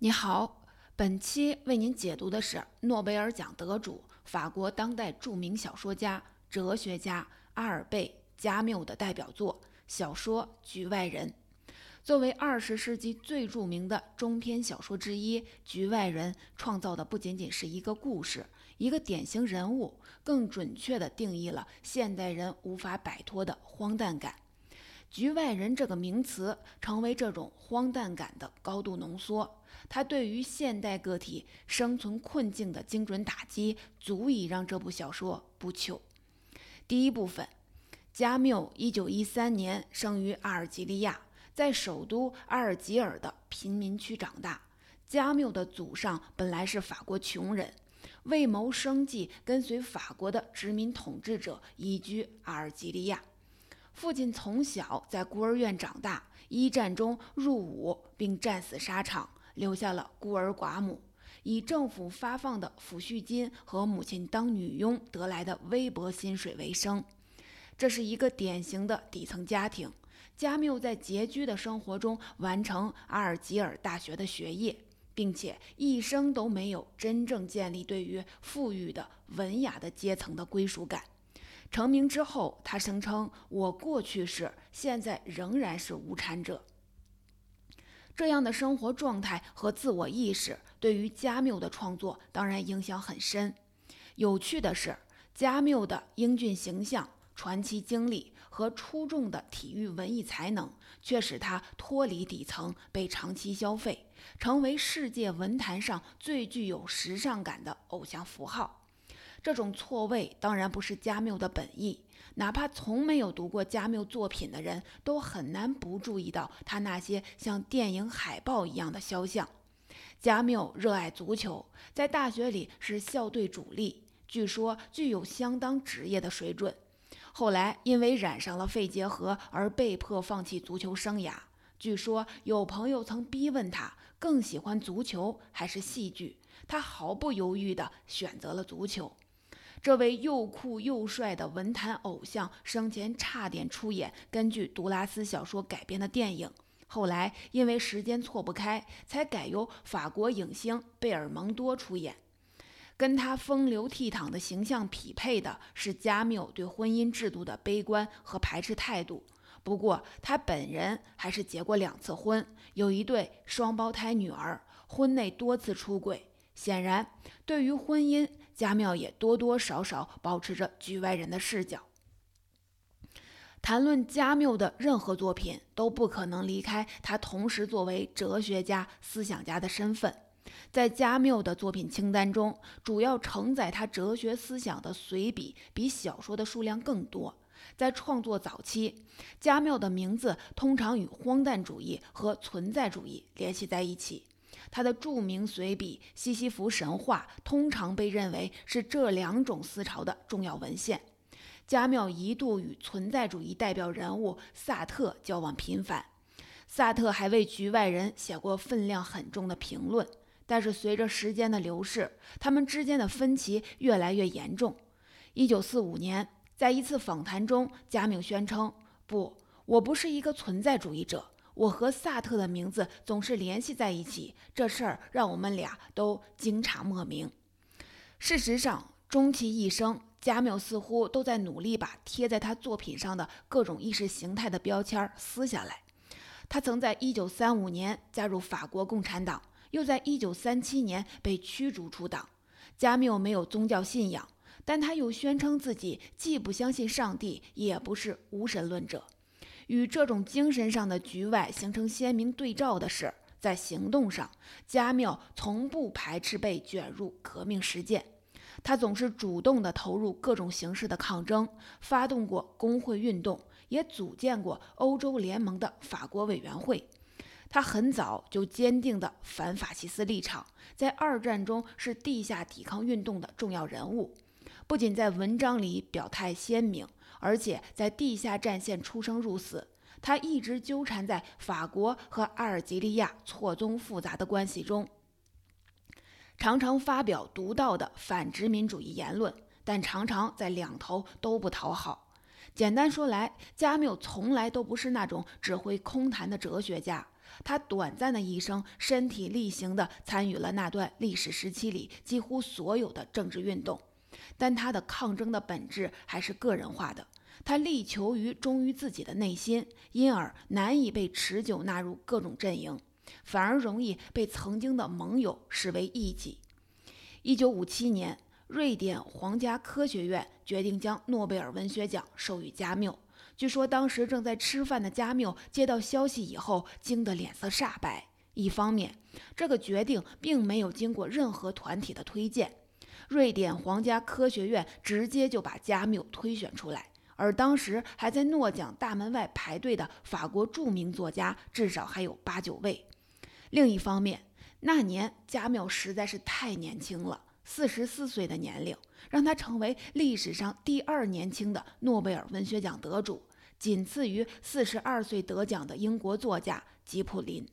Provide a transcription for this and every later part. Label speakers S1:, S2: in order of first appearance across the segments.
S1: 你好，本期为您解读的是诺贝尔奖得主、法国当代著名小说家、哲学家阿尔贝·加缪的代表作小说《局外人》。作为二十世纪最著名的中篇小说之一，《局外人》创造的不仅仅是一个故事、一个典型人物，更准确地定义了现代人无法摆脱的荒诞感。局外人这个名词成为这种荒诞感的高度浓缩，他对于现代个体生存困境的精准打击，足以让这部小说不朽。第一部分，加缪一九一三年生于阿尔及利亚，在首都阿尔及尔的贫民区长大。加缪的祖上本来是法国穷人，为谋生计，跟随法国的殖民统治者移居阿尔及利亚。父亲从小在孤儿院长大，一战中入伍并战死沙场，留下了孤儿寡母，以政府发放的抚恤金和母亲当女佣得来的微薄薪水为生。这是一个典型的底层家庭。加缪在拮据的生活中完成阿尔及尔大学的学业，并且一生都没有真正建立对于富裕的文雅的阶层的归属感。成名之后，他声称：“我过去是，现在仍然是无产者。”这样的生活状态和自我意识对于加缪的创作当然影响很深。有趣的是，加缪的英俊形象、传奇经历和出众的体育文艺才能，却使他脱离底层，被长期消费，成为世界文坛上最具有时尚感的偶像符号。这种错位当然不是加缪的本意，哪怕从没有读过加缪作品的人都很难不注意到他那些像电影海报一样的肖像。加缪热爱足球，在大学里是校队主力，据说具有相当职业的水准。后来因为染上了肺结核而被迫放弃足球生涯。据说有朋友曾逼问他更喜欢足球还是戏剧，他毫不犹豫地选择了足球。这位又酷又帅的文坛偶像生前差点出演根据杜拉斯小说改编的电影，后来因为时间错不开，才改由法国影星贝尔蒙多出演。跟他风流倜傥的形象匹配的是加缪对婚姻制度的悲观和排斥态度。不过他本人还是结过两次婚，有一对双胞胎女儿，婚内多次出轨。显然，对于婚姻，加缪也多多少少保持着局外人的视角。谈论加缪的任何作品，都不可能离开他同时作为哲学家、思想家的身份。在加缪的作品清单中，主要承载他哲学思想的随笔比小说的数量更多。在创作早期，加缪的名字通常与荒诞主义和存在主义联系在一起。他的著名随笔《西西弗神话》通常被认为是这两种思潮的重要文献。加缪一度与存在主义代表人物萨特交往频繁，萨特还为《局外人》写过分量很重的评论。但是随着时间的流逝，他们之间的分歧越来越严重。1945年，在一次访谈中，加缪宣称：“不，我不是一个存在主义者。”我和萨特的名字总是联系在一起，这事儿让我们俩都惊诧莫名。事实上，终其一生，加缪似乎都在努力把贴在他作品上的各种意识形态的标签撕下来。他曾在1935年加入法国共产党，又在1937年被驱逐出党。加缪没有宗教信仰，但他又宣称自己既不相信上帝，也不是无神论者。与这种精神上的局外形成鲜明对照的是，在行动上，加缪从不排斥被卷入革命实践。他总是主动地投入各种形式的抗争，发动过工会运动，也组建过欧洲联盟的法国委员会。他很早就坚定的反法西斯立场，在二战中是地下抵抗运动的重要人物。不仅在文章里表态鲜明。而且在地下战线出生入死，他一直纠缠在法国和阿尔及利亚错综复杂的关系中，常常发表独到的反殖民主义言论，但常常在两头都不讨好。简单说来，加缪从来都不是那种只会空谈的哲学家，他短暂的一生，身体力行地参与了那段历史时期里几乎所有的政治运动，但他的抗争的本质还是个人化的。他力求于忠于自己的内心，因而难以被持久纳入各种阵营，反而容易被曾经的盟友视为异己。一九五七年，瑞典皇家科学院决定将诺贝尔文学奖授予加缪。据说当时正在吃饭的加缪接到消息以后，惊得脸色煞白。一方面，这个决定并没有经过任何团体的推荐，瑞典皇家科学院直接就把加缪推选出来，而当时还在诺奖大门外排队的法国著名作家至少还有八九位。另一方面，那年加缪实在是太年轻了，四十四岁的年龄让他成为历史上第二年轻的诺贝尔文学奖得主。仅次于四十二岁得奖的英国作家吉普林。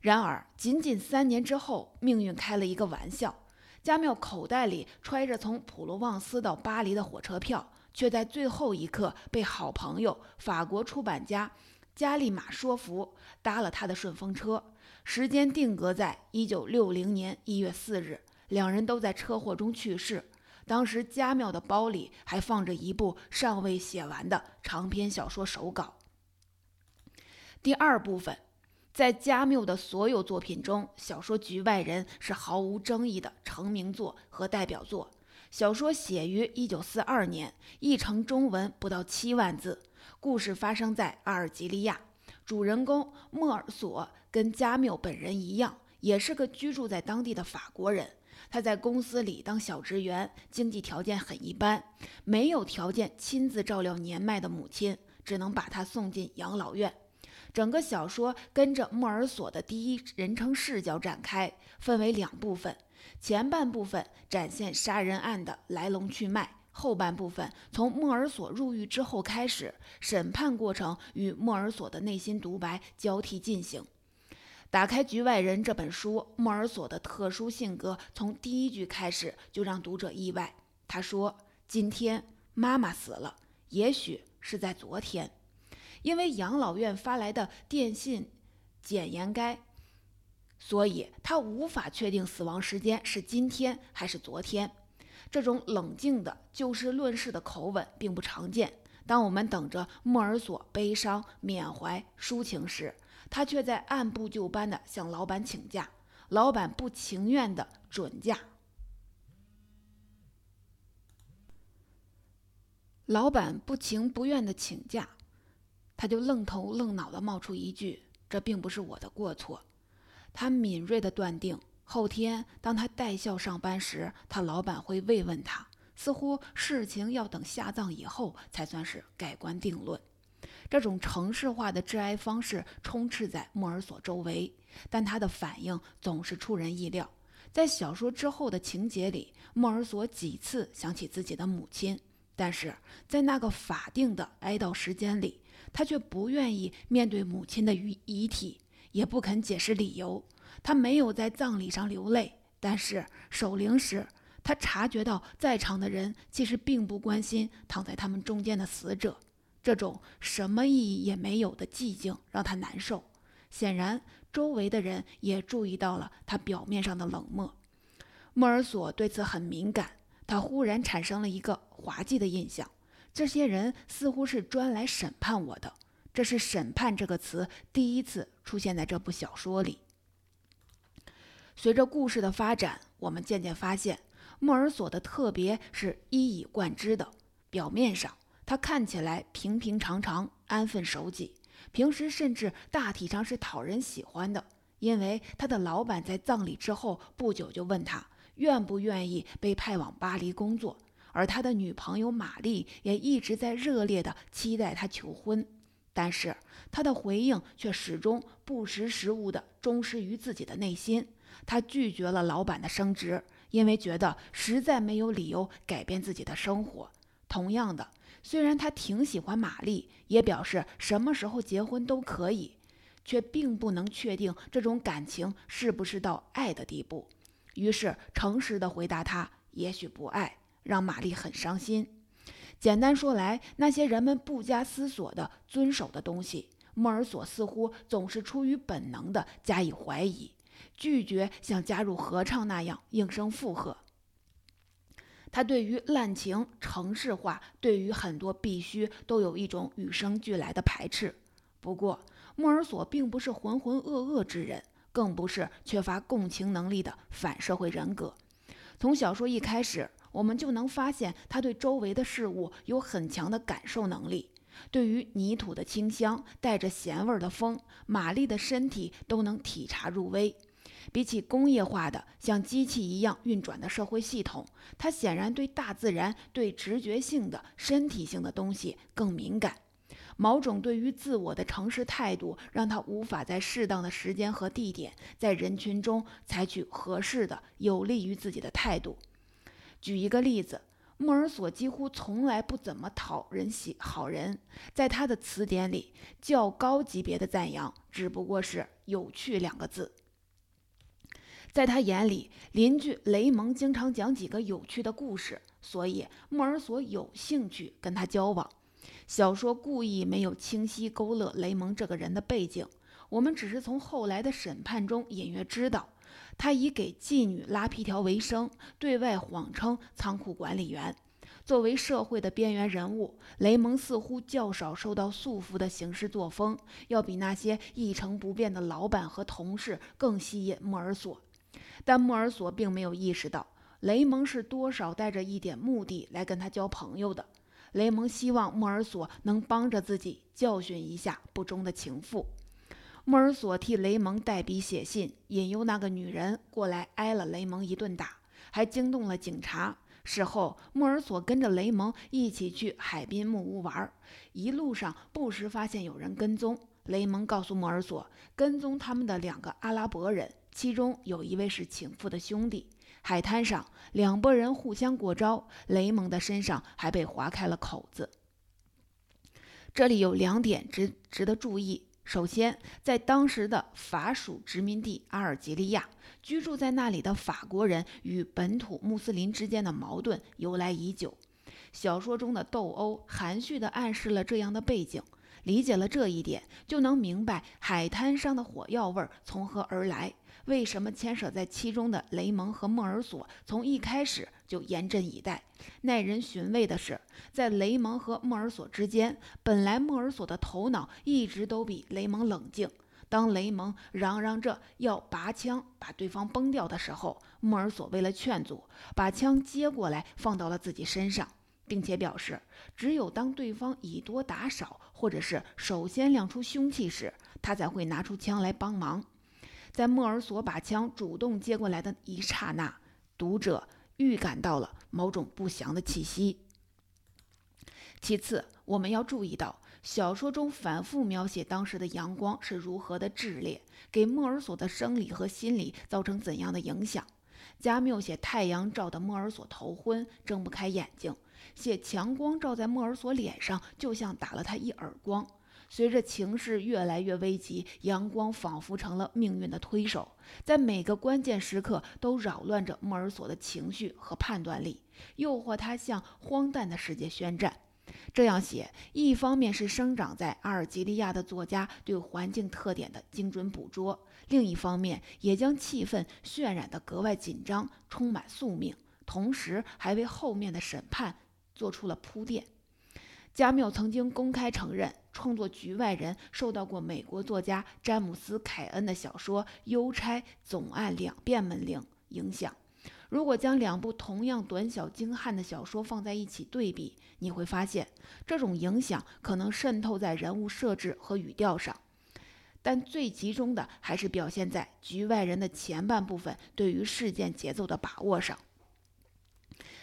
S1: 然而，仅仅三年之后，命运开了一个玩笑。加缪口袋里揣着从普罗旺斯到巴黎的火车票，却在最后一刻被好朋友法国出版家加利马说服，搭了他的顺风车。时间定格在一九六零年一月四日，两人都在车祸中去世。当时，加缪的包里还放着一部尚未写完的长篇小说手稿。第二部分，在加缪的所有作品中，小说《局外人》是毫无争议的成名作和代表作。小说写于1942年，译成中文不到七万字。故事发生在阿尔及利亚，主人公莫尔索跟加缪本人一样，也是个居住在当地的法国人。他在公司里当小职员，经济条件很一般，没有条件亲自照料年迈的母亲，只能把他送进养老院。整个小说跟着莫尔索的第一人称视角展开，分为两部分。前半部分展现杀人案的来龙去脉，后半部分从莫尔索入狱之后开始，审判过程与莫尔索的内心独白交替进行。打开《局外人》这本书，莫尔索的特殊性格从第一句开始就让读者意外。他说：“今天妈妈死了，也许是在昨天，因为养老院发来的电信检验该，所以他无法确定死亡时间是今天还是昨天。”这种冷静的就事论事的口吻并不常见。当我们等着莫尔索悲伤、缅怀、抒情时，他却在按部就班地向老板请假，老板不情愿的准假。老板不情不愿的请假，他就愣头愣脑地冒出一句：“这并不是我的过错。”他敏锐地断定，后天当他带笑上班时，他老板会慰问他，似乎事情要等下葬以后才算是盖棺定论。这种城市化的致哀方式充斥在莫尔索周围，但他的反应总是出人意料。在小说之后的情节里，莫尔索几次想起自己的母亲，但是在那个法定的哀悼时间里，他却不愿意面对母亲的遗遗体，也不肯解释理由。他没有在葬礼上流泪，但是守灵时，他察觉到在场的人其实并不关心躺在他们中间的死者。这种什么意义也没有的寂静让他难受。显然，周围的人也注意到了他表面上的冷漠。莫尔索对此很敏感，他忽然产生了一个滑稽的印象：这些人似乎是专来审判我的。这是“审判”这个词第一次出现在这部小说里。随着故事的发展，我们渐渐发现，莫尔索的特别是一以贯之的。表面上，他看起来平平常常、安分守己，平时甚至大体上是讨人喜欢的。因为他的老板在葬礼之后不久就问他愿不愿意被派往巴黎工作，而他的女朋友玛丽也一直在热烈地期待他求婚。但是他的回应却始终不识时务地忠实于自己的内心。他拒绝了老板的升职，因为觉得实在没有理由改变自己的生活。同样的。虽然他挺喜欢玛丽，也表示什么时候结婚都可以，却并不能确定这种感情是不是到爱的地步。于是诚实的回答他：“也许不爱。”让玛丽很伤心。简单说来，那些人们不加思索的遵守的东西，莫尔索似乎总是出于本能地加以怀疑，拒绝像加入合唱那样应声附和。他对于滥情、城市化，对于很多必须，都有一种与生俱来的排斥。不过，莫尔索并不是浑浑噩噩之人，更不是缺乏共情能力的反社会人格。从小说一开始，我们就能发现他对周围的事物有很强的感受能力，对于泥土的清香、带着咸味的风、玛丽的身体都能体察入微。比起工业化的像机器一样运转的社会系统，他显然对大自然、对直觉性的身体性的东西更敏感。某种对于自我的诚实态度，让他无法在适当的时间和地点，在人群中采取合适的、有利于自己的态度。举一个例子，莫尔索几乎从来不怎么讨人喜好人，在他的词典里，较高级别的赞扬只不过是“有趣”两个字。在他眼里，邻居雷蒙经常讲几个有趣的故事，所以莫尔索有兴趣跟他交往。小说故意没有清晰勾勒雷蒙这个人的背景，我们只是从后来的审判中隐约知道，他以给妓女拉皮条为生，对外谎称仓库管理员。作为社会的边缘人物，雷蒙似乎较少受到束缚的行事作风，要比那些一成不变的老板和同事更吸引莫尔索。但莫尔索并没有意识到，雷蒙是多少带着一点目的来跟他交朋友的。雷蒙希望莫尔索能帮着自己教训一下不忠的情妇。莫尔索替雷蒙代笔写信，引诱那个女人过来挨了雷蒙一顿打，还惊动了警察。事后，莫尔索跟着雷蒙一起去海滨木屋玩，一路上不时发现有人跟踪。雷蒙告诉莫尔索，跟踪他们的两个阿拉伯人。其中有一位是情妇的兄弟。海滩上，两拨人互相过招，雷蒙的身上还被划开了口子。这里有两点值值得注意：首先，在当时的法属殖民地阿尔及利亚，居住在那里的法国人与本土穆斯林之间的矛盾由来已久。小说中的斗殴含蓄地暗示了这样的背景。理解了这一点，就能明白海滩上的火药味从何而来。为什么牵扯在其中的雷蒙和莫尔索从一开始就严阵以待？耐人寻味的是，在雷蒙和莫尔索之间，本来莫尔索的头脑一直都比雷蒙冷静。当雷蒙嚷嚷着要拔枪把对方崩掉的时候，莫尔索为了劝阻，把枪接过来放到了自己身上。并且表示，只有当对方以多打少，或者是首先亮出凶器时，他才会拿出枪来帮忙。在莫尔索把枪主动接过来的一刹那，读者预感到了某种不祥的气息。其次，我们要注意到，小说中反复描写当时的阳光是如何的炽烈，给莫尔索的生理和心理造成怎样的影响。加缪写太阳照得莫尔索头昏，睁不开眼睛。写强光照在莫尔索脸上，就像打了他一耳光。随着情势越来越危急，阳光仿佛成了命运的推手，在每个关键时刻都扰乱着莫尔索的情绪和判断力，诱惑他向荒诞的世界宣战。这样写，一方面是生长在阿尔及利亚的作家对环境特点的精准捕捉，另一方面也将气氛渲染得格外紧张，充满宿命，同时还为后面的审判。做出了铺垫。加缪曾经公开承认，创作《局外人》受到过美国作家詹姆斯·凯恩的小说《邮差总按两遍门铃》影响。如果将两部同样短小精悍的小说放在一起对比，你会发现这种影响可能渗透在人物设置和语调上，但最集中的还是表现在《局外人》的前半部分对于事件节奏的把握上。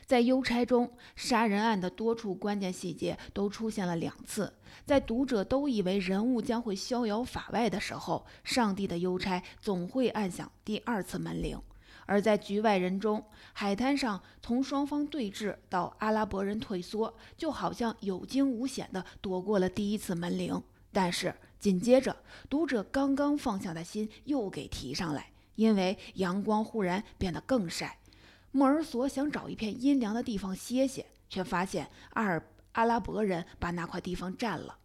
S1: 在邮差中，杀人案的多处关键细节都出现了两次。在读者都以为人物将会逍遥法外的时候，上帝的邮差总会按响第二次门铃。而在局外人中，海滩上从双方对峙到阿拉伯人退缩，就好像有惊无险地躲过了第一次门铃。但是紧接着，读者刚刚放下的心又给提上来，因为阳光忽然变得更晒。莫尔索想找一片阴凉的地方歇歇，却发现阿尔阿拉伯人把那块地方占了。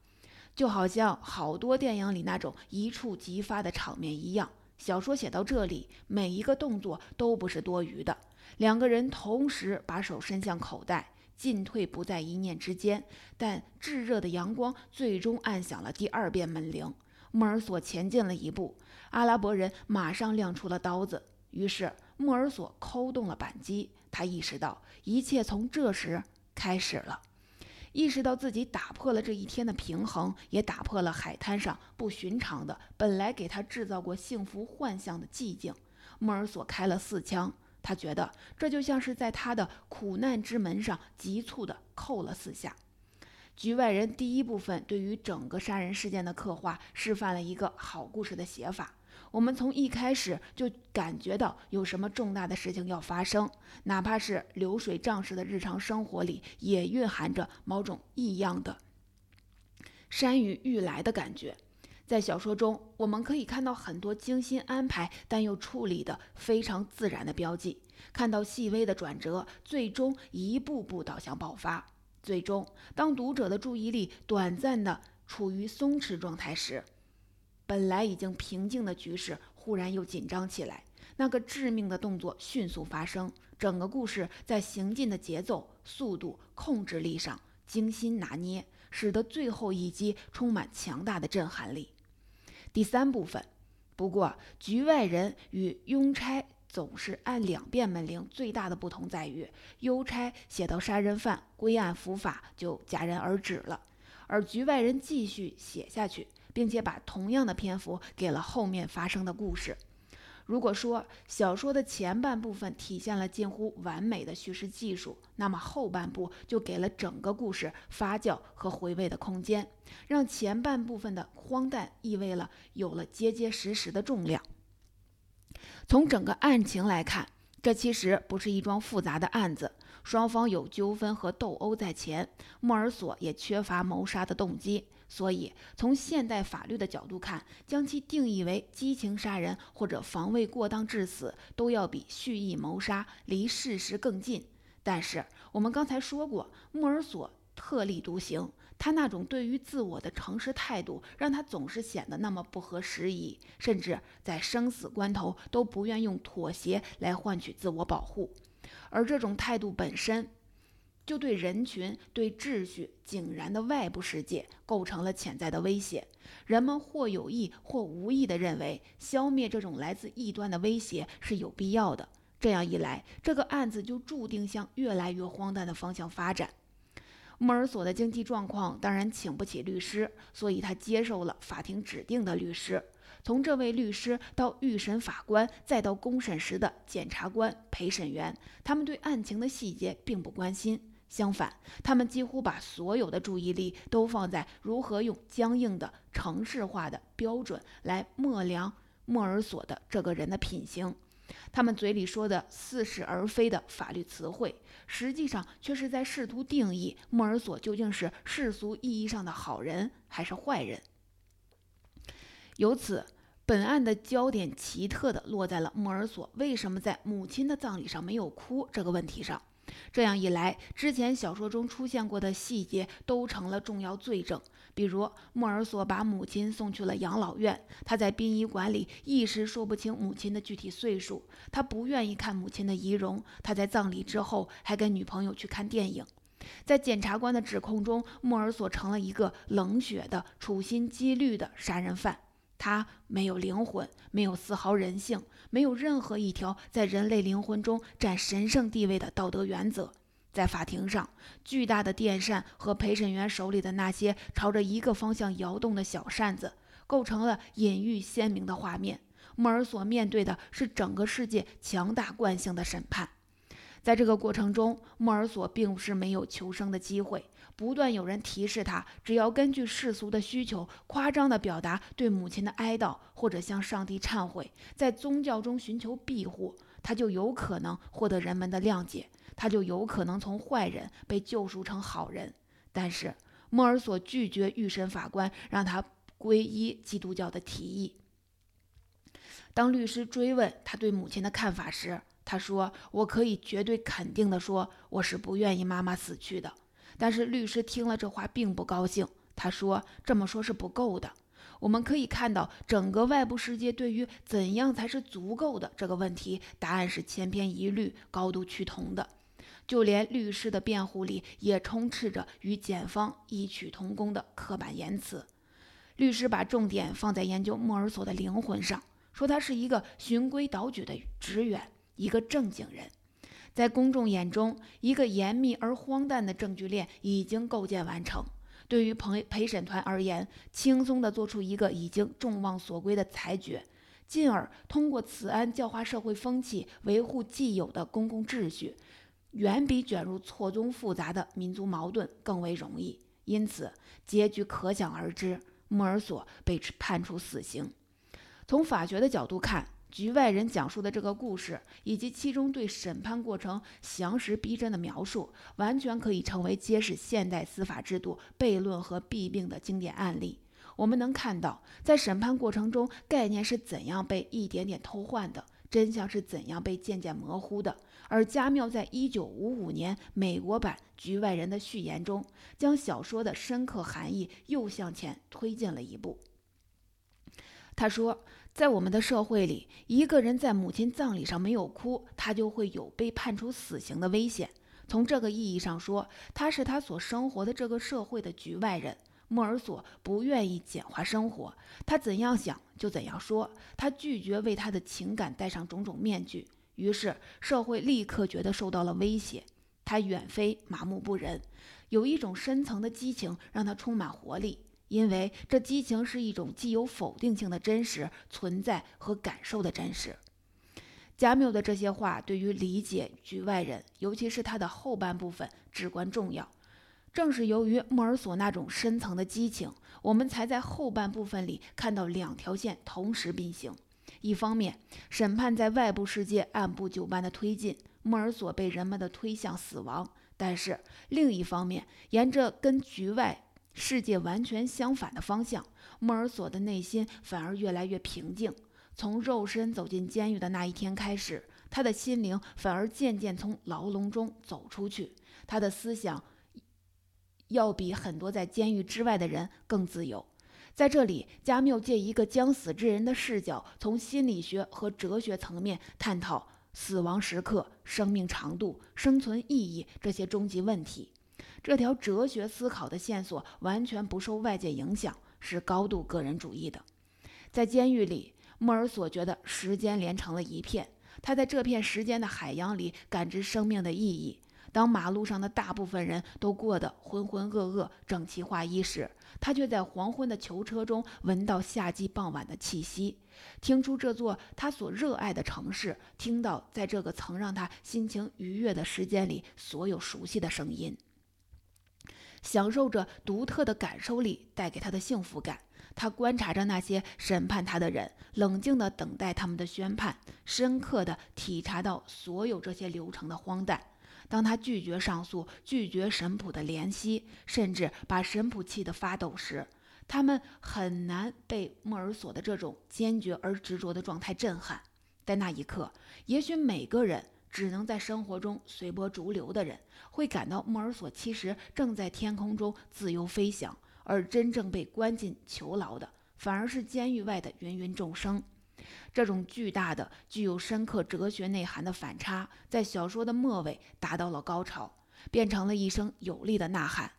S1: 就好像好多电影里那种一触即发的场面一样。小说写到这里，每一个动作都不是多余的。两个人同时把手伸向口袋，进退不在一念之间。但炙热的阳光最终按响了第二遍门铃。莫尔索前进了一步，阿拉伯人马上亮出了刀子。于是莫尔索扣动了扳机。他意识到，一切从这时开始了。意识到自己打破了这一天的平衡，也打破了海滩上不寻常的、本来给他制造过幸福幻象的寂静。莫尔索开了四枪，他觉得这就像是在他的苦难之门上急促地扣了四下。局外人第一部分对于整个杀人事件的刻画，示范了一个好故事的写法。我们从一开始就感觉到有什么重大的事情要发生，哪怕是流水账式的日常生活里，也蕴含着某种异样的山雨欲来的感觉。在小说中，我们可以看到很多精心安排但又处理的非常自然的标记，看到细微的转折，最终一步步导向爆发。最终，当读者的注意力短暂的处于松弛状态时，本来已经平静的局势忽然又紧张起来，那个致命的动作迅速发生，整个故事在行进的节奏、速度、控制力上精心拿捏，使得最后一击充满强大的震撼力。第三部分，不过局外人与拥差总是按两遍门铃，最大的不同在于，邮差写到杀人犯归案伏法就戛然而止了，而局外人继续写下去。并且把同样的篇幅给了后面发生的故事。如果说小说的前半部分体现了近乎完美的叙事技术，那么后半部就给了整个故事发酵和回味的空间，让前半部分的荒诞意味了有了结结实实的重量。从整个案情来看，这其实不是一桩复杂的案子，双方有纠纷和斗殴在前，莫尔索也缺乏谋杀的动机。所以，从现代法律的角度看，将其定义为激情杀人或者防卫过当致死，都要比蓄意谋杀离事实更近。但是，我们刚才说过，莫尔索特立独行，他那种对于自我的诚实态度，让他总是显得那么不合时宜，甚至在生死关头都不愿用妥协来换取自我保护。而这种态度本身。就对人群、对秩序井然的外部世界构成了潜在的威胁。人们或有意或无意地认为，消灭这种来自异端的威胁是有必要的。这样一来，这个案子就注定向越来越荒诞的方向发展。莫尔索的经济状况当然请不起律师，所以他接受了法庭指定的律师。从这位律师到预审法官，再到公审时的检察官、陪审员，他们对案情的细节并不关心。相反，他们几乎把所有的注意力都放在如何用僵硬的城市化的标准来衡量莫尔索的这个人的品行。他们嘴里说的似是而非的法律词汇，实际上却是在试图定义莫尔索究竟是世俗意义上的好人还是坏人。由此，本案的焦点奇特地落在了莫尔索为什么在母亲的葬礼上没有哭这个问题上。这样一来，之前小说中出现过的细节都成了重要罪证。比如，莫尔索把母亲送去了养老院，他在殡仪馆里一时说不清母亲的具体岁数，他不愿意看母亲的遗容，他在葬礼之后还跟女朋友去看电影。在检察官的指控中，莫尔索成了一个冷血的、处心积虑的杀人犯。他没有灵魂，没有丝毫人性，没有任何一条在人类灵魂中占神圣地位的道德原则。在法庭上，巨大的电扇和陪审员手里的那些朝着一个方向摇动的小扇子，构成了隐喻鲜明的画面。莫尔索面对的是整个世界强大惯性的审判。在这个过程中，莫尔索并不是没有求生的机会。不断有人提示他，只要根据世俗的需求，夸张地表达对母亲的哀悼，或者向上帝忏悔，在宗教中寻求庇护，他就有可能获得人们的谅解，他就有可能从坏人被救赎成好人。但是莫尔索拒绝预审法官让他皈依基督教的提议。当律师追问他对母亲的看法时，他说：“我可以绝对肯定地说，我是不愿意妈妈死去的。”但是律师听了这话并不高兴，他说：“这么说是不够的。我们可以看到，整个外部世界对于怎样才是足够的这个问题，答案是千篇一律、高度趋同的。就连律师的辩护里，也充斥着与检方异曲同工的刻板言辞。律师把重点放在研究莫尔索的灵魂上，说他是一个循规蹈矩的职员，一个正经人。”在公众眼中，一个严密而荒诞的证据链已经构建完成。对于陪陪审团而言，轻松地做出一个已经众望所归的裁决，进而通过此案教化社会风气、维护既有的公共秩序，远比卷入错综复杂的民族矛盾更为容易。因此，结局可想而知：莫尔索被判处死刑。从法学的角度看，局外人讲述的这个故事，以及其中对审判过程详实逼真的描述，完全可以成为揭示现代司法制度悖论和弊病的经典案例。我们能看到，在审判过程中，概念是怎样被一点点偷换的，真相是怎样被渐渐模糊的。而加缪在一九五五年美国版《局外人》的序言中，将小说的深刻含义又向前推进了一步。他说。在我们的社会里，一个人在母亲葬礼上没有哭，他就会有被判处死刑的危险。从这个意义上说，他是他所生活的这个社会的局外人。莫尔索不愿意简化生活，他怎样想就怎样说，他拒绝为他的情感戴上种种面具。于是，社会立刻觉得受到了威胁。他远非麻木不仁，有一种深层的激情让他充满活力。因为这激情是一种既有否定性的真实存在和感受的真实。加缪的这些话对于理解局外人，尤其是他的后半部分至关重要。正是由于莫尔索那种深层的激情，我们才在后半部分里看到两条线同时并行：一方面，审判在外部世界按部就班的推进，莫尔索被人们的推向死亡；但是另一方面，沿着跟局外。世界完全相反的方向，莫尔索的内心反而越来越平静。从肉身走进监狱的那一天开始，他的心灵反而渐渐从牢笼中走出去。他的思想要比很多在监狱之外的人更自由。在这里，加缪借一个将死之人的视角，从心理学和哲学层面探讨死亡时刻、生命长度、生存意义这些终极问题。这条哲学思考的线索完全不受外界影响，是高度个人主义的。在监狱里，莫尔索觉得时间连成了一片，他在这片时间的海洋里感知生命的意义。当马路上的大部分人都过得浑浑噩噩、整齐划一时，他却在黄昏的囚车中闻到夏季傍晚的气息，听出这座他所热爱的城市，听到在这个曾让他心情愉悦的时间里所有熟悉的声音。享受着独特的感受力带给他的幸福感。他观察着那些审判他的人，冷静地等待他们的宣判，深刻地体察到所有这些流程的荒诞。当他拒绝上诉、拒绝神普的怜惜，甚至把神普气得发抖时，他们很难被莫尔索的这种坚决而执着的状态震撼。在那一刻，也许每个人。只能在生活中随波逐流的人，会感到莫尔索其实正在天空中自由飞翔，而真正被关进囚牢的，反而是监狱外的芸芸众生。这种巨大的、具有深刻哲学内涵的反差，在小说的末尾达到了高潮，变成了一声有力的呐喊。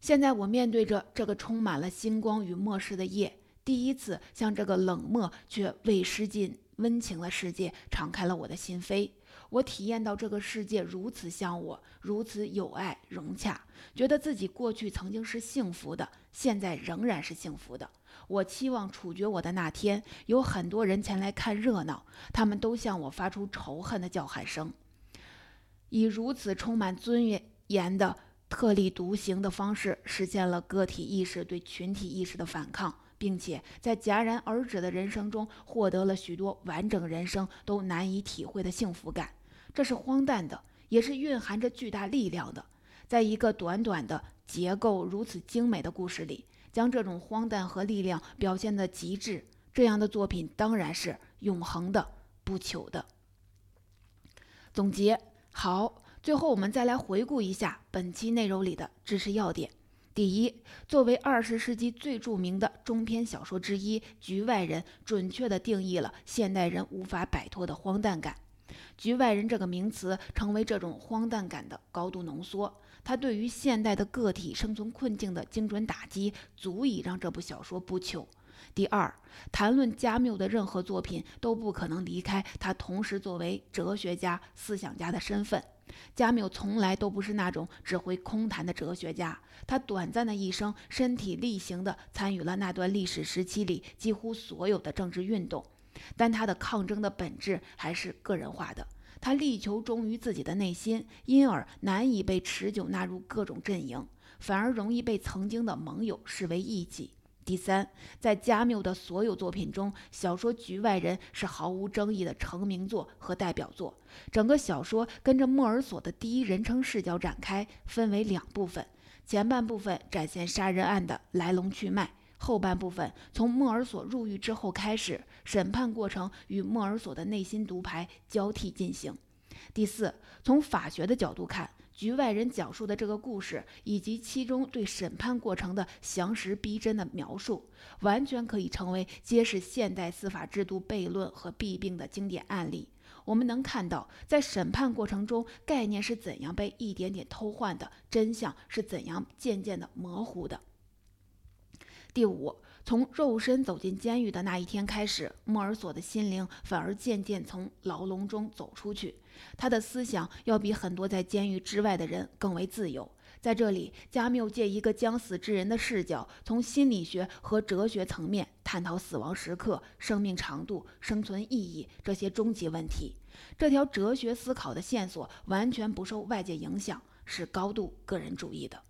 S1: 现在我面对着这个充满了星光与末世的夜，第一次向这个冷漠却未失尽温情的世界敞开了我的心扉。我体验到这个世界如此像我，如此有爱融洽，觉得自己过去曾经是幸福的，现在仍然是幸福的。我期望处决我的那天，有很多人前来看热闹，他们都向我发出仇恨的叫喊声，以如此充满尊严的特立独行的方式，实现了个体意识对群体意识的反抗。并且在戛然而止的人生中获得了许多完整人生都难以体会的幸福感，这是荒诞的，也是蕴含着巨大力量的。在一个短短的、结构如此精美的故事里，将这种荒诞和力量表现得极致，这样的作品当然是永恒的、不朽的。总结好，最后我们再来回顾一下本期内容里的知识要点。第一，作为二十世纪最著名的中篇小说之一，《局外人》准确地定义了现代人无法摆脱的荒诞感。局外人这个名词成为这种荒诞感的高度浓缩，它对于现代的个体生存困境的精准打击，足以让这部小说不朽。第二，谈论加缪的任何作品都不可能离开他同时作为哲学家、思想家的身份。加缪从来都不是那种只会空谈的哲学家，他短暂的一生身体力行地参与了那段历史时期里几乎所有的政治运动。但他的抗争的本质还是个人化的，他力求忠于自己的内心，因而难以被持久纳入各种阵营，反而容易被曾经的盟友视为异己。第三，在加缪的所有作品中，小说《局外人》是毫无争议的成名作和代表作。整个小说跟着莫尔索的第一人称视角展开，分为两部分，前半部分展现杀人案的来龙去脉。后半部分从莫尔索入狱之后开始，审判过程与莫尔索的内心独白交替进行。第四，从法学的角度看，局外人讲述的这个故事以及其中对审判过程的详实逼真的描述，完全可以成为揭示现代司法制度悖论和弊病的经典案例。我们能看到，在审判过程中，概念是怎样被一点点偷换的，真相是怎样渐渐的模糊的。第五，从肉身走进监狱的那一天开始，莫尔索的心灵反而渐渐从牢笼中走出去。他的思想要比很多在监狱之外的人更为自由。在这里，加缪借一个将死之人的视角，从心理学和哲学层面探讨死亡时刻、生命长度、生存意义这些终极问题。这条哲学思考的线索完全不受外界影响，是高度个人主义的。